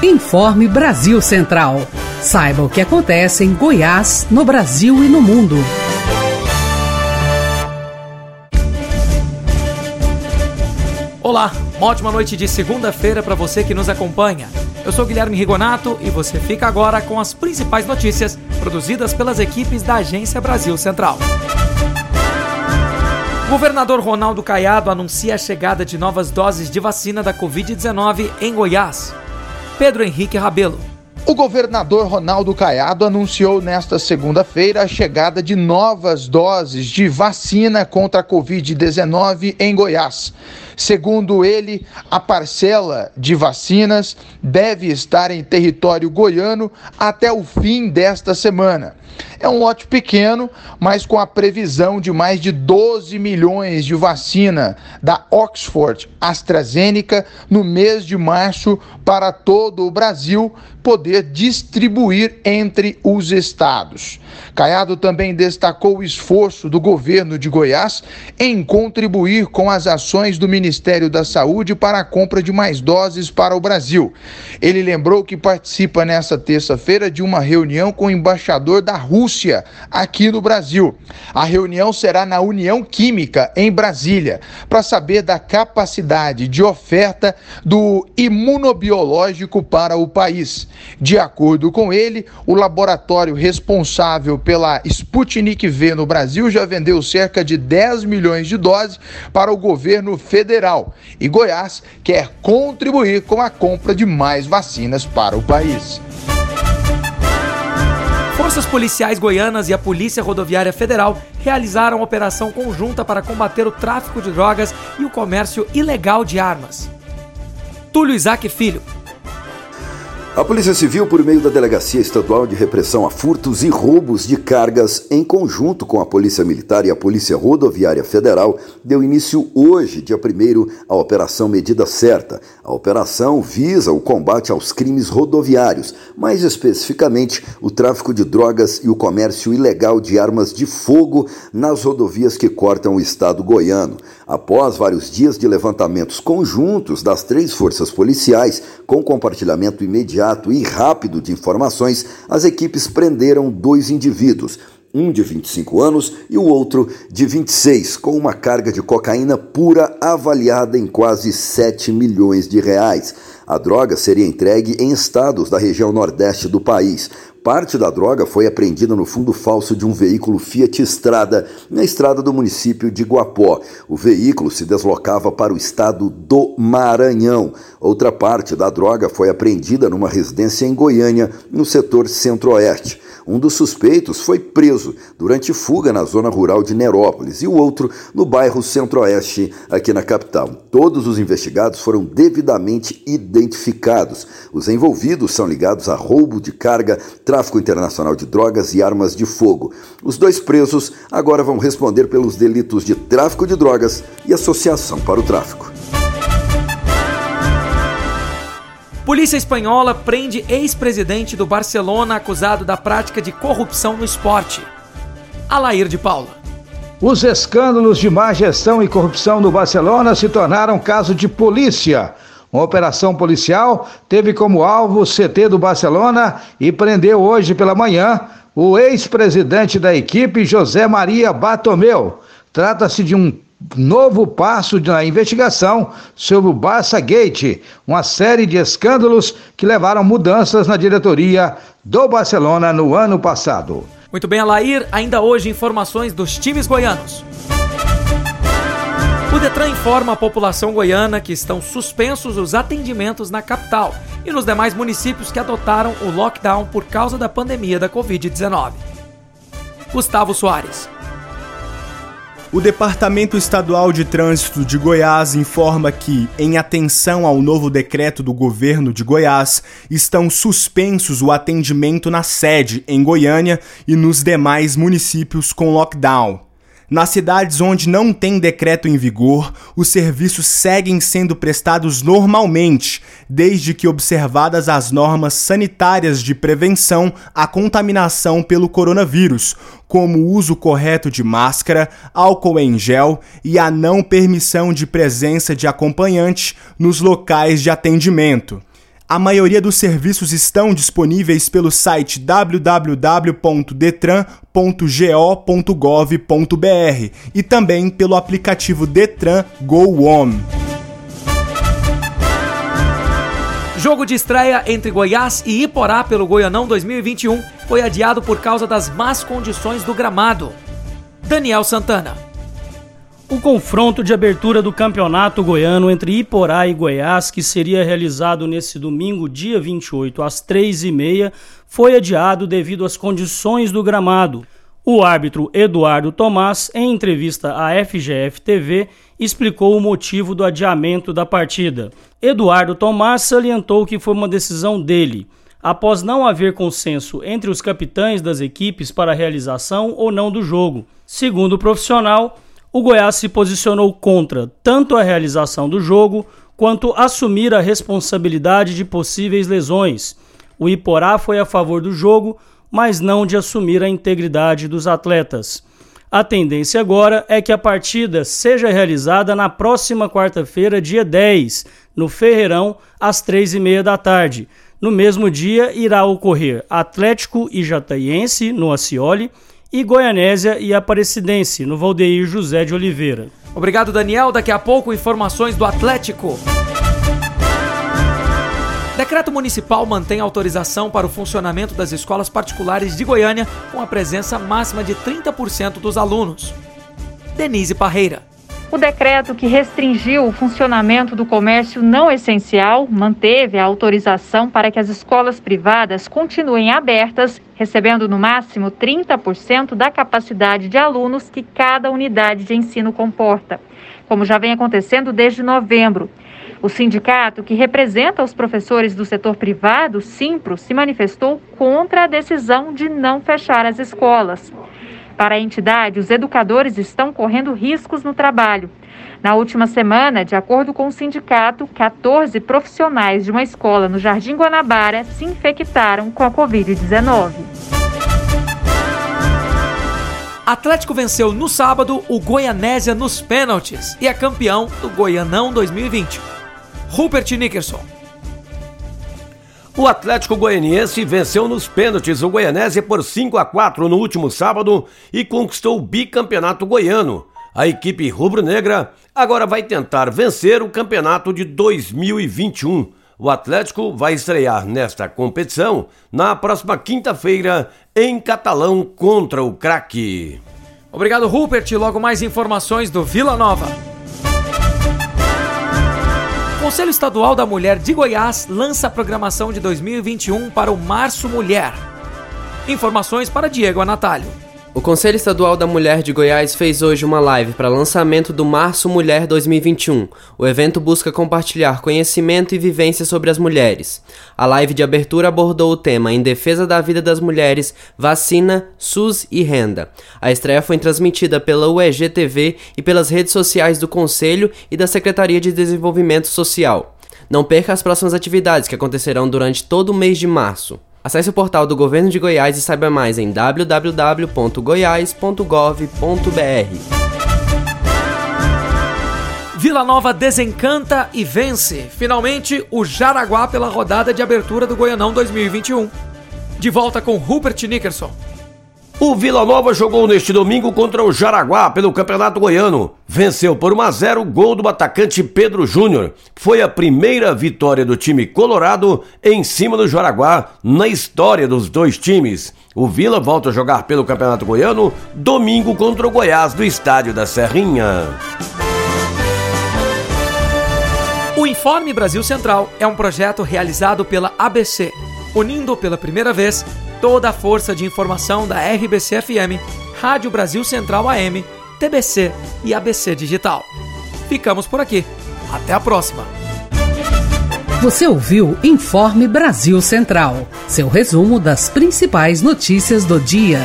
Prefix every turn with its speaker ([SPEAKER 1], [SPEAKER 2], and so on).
[SPEAKER 1] Informe Brasil Central. Saiba o que acontece em Goiás, no Brasil e no mundo.
[SPEAKER 2] Olá, uma ótima noite de segunda-feira para você que nos acompanha. Eu sou Guilherme Rigonato e você fica agora com as principais notícias produzidas pelas equipes da Agência Brasil Central. O governador Ronaldo Caiado anuncia a chegada de novas doses de vacina da Covid-19 em Goiás. Pedro Henrique Rabelo.
[SPEAKER 3] O governador Ronaldo Caiado anunciou nesta segunda-feira a chegada de novas doses de vacina contra a Covid-19 em Goiás. Segundo ele, a parcela de vacinas deve estar em território goiano até o fim desta semana. É um lote pequeno, mas com a previsão de mais de 12 milhões de vacina da Oxford AstraZeneca no mês de março para todo o Brasil poder distribuir entre os estados. Caiado também destacou o esforço do governo de Goiás em contribuir com as ações do Ministério da Saúde para a compra de mais doses para o Brasil. Ele lembrou que participa nesta terça-feira de uma reunião com o embaixador da Rússia aqui no Brasil. A reunião será na União Química, em Brasília, para saber da capacidade de oferta do imunobiológico para o país. De acordo com ele, o laboratório responsável pela Sputnik V no Brasil já vendeu cerca de 10 milhões de doses para o governo federal e Goiás quer contribuir com a compra de mais vacinas para o país.
[SPEAKER 2] Forças policiais goianas e a Polícia Rodoviária Federal realizaram operação conjunta para combater o tráfico de drogas e o comércio ilegal de armas. Túlio Isaac Filho,
[SPEAKER 4] a Polícia Civil, por meio da Delegacia Estadual de Repressão a Furtos e Roubos de Cargas, em conjunto com a Polícia Militar e a Polícia Rodoviária Federal, deu início hoje, dia 1 à Operação Medida Certa. A operação visa o combate aos crimes rodoviários, mais especificamente o tráfico de drogas e o comércio ilegal de armas de fogo nas rodovias que cortam o estado goiano. Após vários dias de levantamentos conjuntos das três forças policiais, com compartilhamento imediato, imediato e rápido de informações, as equipes prenderam dois indivíduos, um de 25 anos e o outro de 26, com uma carga de cocaína pura avaliada em quase 7 milhões de reais. A droga seria entregue em estados da região nordeste do país. Parte da droga foi apreendida no fundo falso de um veículo Fiat Estrada, na estrada do município de Guapó. O veículo se deslocava para o estado do Maranhão. Outra parte da droga foi apreendida numa residência em Goiânia, no setor centro-oeste. Um dos suspeitos foi preso durante fuga na zona rural de Nerópolis e o outro no bairro Centro-Oeste, aqui na capital. Todos os investigados foram devidamente identificados. Os envolvidos são ligados a roubo de carga, tráfico internacional de drogas e armas de fogo. Os dois presos agora vão responder pelos delitos de tráfico de drogas e associação para o tráfico.
[SPEAKER 2] Polícia espanhola prende ex-presidente do Barcelona acusado da prática de corrupção no esporte. Alair de Paula.
[SPEAKER 5] Os escândalos de má gestão e corrupção no Barcelona se tornaram caso de polícia. Uma operação policial teve como alvo o CT do Barcelona e prendeu hoje pela manhã o ex-presidente da equipe, José Maria Batomeu. Trata-se de um novo passo na investigação sobre o Barça Gate, uma série de escândalos que levaram mudanças na diretoria do Barcelona no ano passado.
[SPEAKER 2] Muito bem, Alair, ainda hoje informações dos times goianos. O Detran informa a população goiana que estão suspensos os atendimentos na capital e nos demais municípios que adotaram o lockdown por causa da pandemia da Covid-19. Gustavo Soares.
[SPEAKER 6] O Departamento Estadual de Trânsito de Goiás informa que, em atenção ao novo decreto do governo de Goiás, estão suspensos o atendimento na sede, em Goiânia, e nos demais municípios com lockdown. Nas cidades onde não tem decreto em vigor, os serviços seguem sendo prestados normalmente, desde que observadas as normas sanitárias de prevenção à contaminação pelo coronavírus, como o uso correto de máscara, álcool em gel e a não permissão de presença de acompanhante nos locais de atendimento. A maioria dos serviços estão disponíveis pelo site www.detran.go.gov.br e também pelo aplicativo Detran Go On.
[SPEAKER 2] Jogo de estreia entre Goiás e Iporá pelo Goianão 2021 foi adiado por causa das más condições do gramado. Daniel Santana.
[SPEAKER 7] O confronto de abertura do campeonato goiano entre Iporá e Goiás, que seria realizado nesse domingo, dia 28, às 3h30, foi adiado devido às condições do gramado. O árbitro Eduardo Tomás, em entrevista à FGF TV, explicou o motivo do adiamento da partida. Eduardo Tomás salientou que foi uma decisão dele, após não haver consenso entre os capitães das equipes para a realização ou não do jogo. Segundo o profissional, o Goiás se posicionou contra tanto a realização do jogo quanto assumir a responsabilidade de possíveis lesões. O Iporá foi a favor do jogo, mas não de assumir a integridade dos atletas. A tendência agora é que a partida seja realizada na próxima quarta-feira, dia 10, no Ferreirão, às três e meia da tarde. No mesmo dia, irá ocorrer Atlético e Jataiense, no Acioli, e Goianésia e Aparecidense, no Valdeir José de Oliveira.
[SPEAKER 2] Obrigado, Daniel. Daqui a pouco, informações do Atlético. Decreto municipal mantém autorização para o funcionamento das escolas particulares de Goiânia com a presença máxima de 30% dos alunos. Denise Parreira.
[SPEAKER 8] O decreto que restringiu o funcionamento do comércio não essencial manteve a autorização para que as escolas privadas continuem abertas, recebendo no máximo 30% da capacidade de alunos que cada unidade de ensino comporta, como já vem acontecendo desde novembro. O sindicato, que representa os professores do setor privado, Simpro, se manifestou contra a decisão de não fechar as escolas. Para a entidade, os educadores estão correndo riscos no trabalho. Na última semana, de acordo com o sindicato, 14 profissionais de uma escola no Jardim Guanabara se infectaram com a Covid-19.
[SPEAKER 2] Atlético venceu no sábado o Goianésia nos pênaltis e é campeão do Goianão 2020. Rupert Nickerson.
[SPEAKER 9] O Atlético Goianiense venceu nos pênaltis o Goianésia por 5 a 4 no último sábado e conquistou o bicampeonato goiano. A equipe rubro-negra agora vai tentar vencer o campeonato de 2021. O Atlético vai estrear nesta competição na próxima quinta-feira em Catalão contra o craque.
[SPEAKER 2] Obrigado, Rupert. Logo mais informações do Vila Nova. Conselho Estadual da Mulher de Goiás lança a programação de 2021 para o Março Mulher. Informações para Diego Anatalho.
[SPEAKER 10] O Conselho Estadual da Mulher de Goiás fez hoje uma live para lançamento do Março Mulher 2021. O evento busca compartilhar conhecimento e vivência sobre as mulheres. A live de abertura abordou o tema Em Defesa da Vida das Mulheres, Vacina, SUS e Renda. A estreia foi transmitida pela UEG TV e pelas redes sociais do Conselho e da Secretaria de Desenvolvimento Social. Não perca as próximas atividades que acontecerão durante todo o mês de março. Acesse o portal do Governo de Goiás e saiba mais em www.goiás.gov.br.
[SPEAKER 2] Vila Nova desencanta e vence, finalmente, o Jaraguá pela rodada de abertura do Goianão 2021. De volta com Rupert Nickerson.
[SPEAKER 9] O Vila Nova jogou neste domingo contra o Jaraguá pelo Campeonato Goiano. Venceu por 1 a 0 gol do atacante Pedro Júnior. Foi a primeira vitória do time colorado em cima do Jaraguá na história dos dois times. O Vila volta a jogar pelo Campeonato Goiano domingo contra o Goiás do Estádio da Serrinha.
[SPEAKER 2] O Informe Brasil Central é um projeto realizado pela ABC, unindo pela primeira vez toda a força de informação da RBC-FM, Rádio Brasil Central AM, TBC e ABC Digital. Ficamos por aqui. Até a próxima.
[SPEAKER 1] Você ouviu Informe Brasil Central, seu resumo das principais notícias do dia.